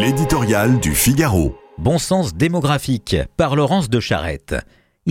L'éditorial du Figaro. Bon sens démographique par Laurence de Charette.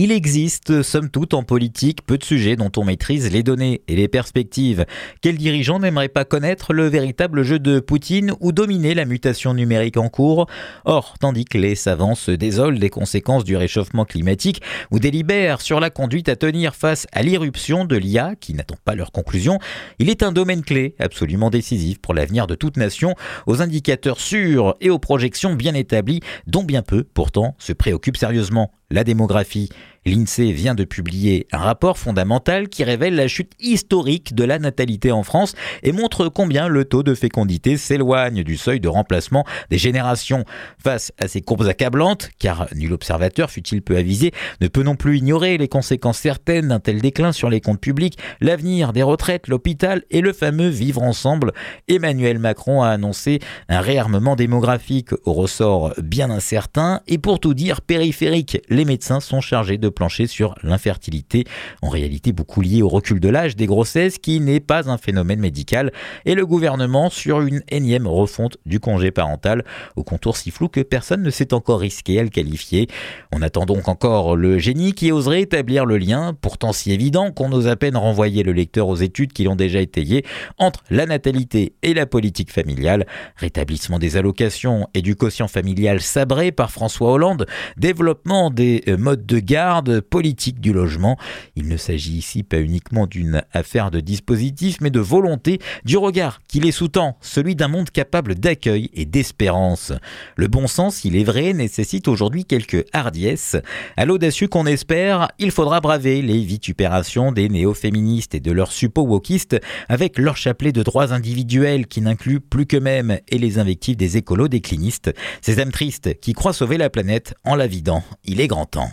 Il existe, somme toute, en politique, peu de sujets dont on maîtrise les données et les perspectives. Quel dirigeant n'aimerait pas connaître le véritable jeu de Poutine ou dominer la mutation numérique en cours? Or, tandis que les savants se désolent des conséquences du réchauffement climatique ou délibèrent sur la conduite à tenir face à l'irruption de l'IA, qui n'attend pas leur conclusion, il est un domaine clé, absolument décisif pour l'avenir de toute nation, aux indicateurs sûrs et aux projections bien établies, dont bien peu, pourtant, se préoccupent sérieusement la démographie. L'INSEE vient de publier un rapport fondamental qui révèle la chute historique de la natalité en France et montre combien le taux de fécondité s'éloigne du seuil de remplacement des générations. Face à ces courbes accablantes, car nul observateur, fut-il peu avisé, ne peut non plus ignorer les conséquences certaines d'un tel déclin sur les comptes publics, l'avenir des retraites, l'hôpital et le fameux vivre ensemble, Emmanuel Macron a annoncé un réarmement démographique au ressort bien incertain et pour tout dire périphérique les médecins sont chargés de plancher sur l'infertilité, en réalité beaucoup lié au recul de l'âge des grossesses qui n'est pas un phénomène médical, et le gouvernement sur une énième refonte du congé parental au contour si flou que personne ne s'est encore risqué à le qualifier. On attend donc encore le génie qui oserait établir le lien, pourtant si évident qu'on ose à peine renvoyer le lecteur aux études qui l'ont déjà étayé, entre la natalité et la politique familiale, rétablissement des allocations et du quotient familial sabré par François Hollande, développement des euh, modes de garde, politique du logement. Il ne s'agit ici pas uniquement d'une affaire de dispositif, mais de volonté, du regard qui les sous-tend, celui d'un monde capable d'accueil et d'espérance. Le bon sens, il est vrai, nécessite aujourd'hui quelques hardiesse. À l'audacieux qu'on espère, il faudra braver les vitupérations des néo-féministes et de leurs suppo-wokistes avec leur chapelet de droits individuels qui n'incluent plus qu'eux-mêmes et les invectives des écolos déclinistes, ces âmes tristes qui croient sauver la planète en la vidant. Il est grand temps.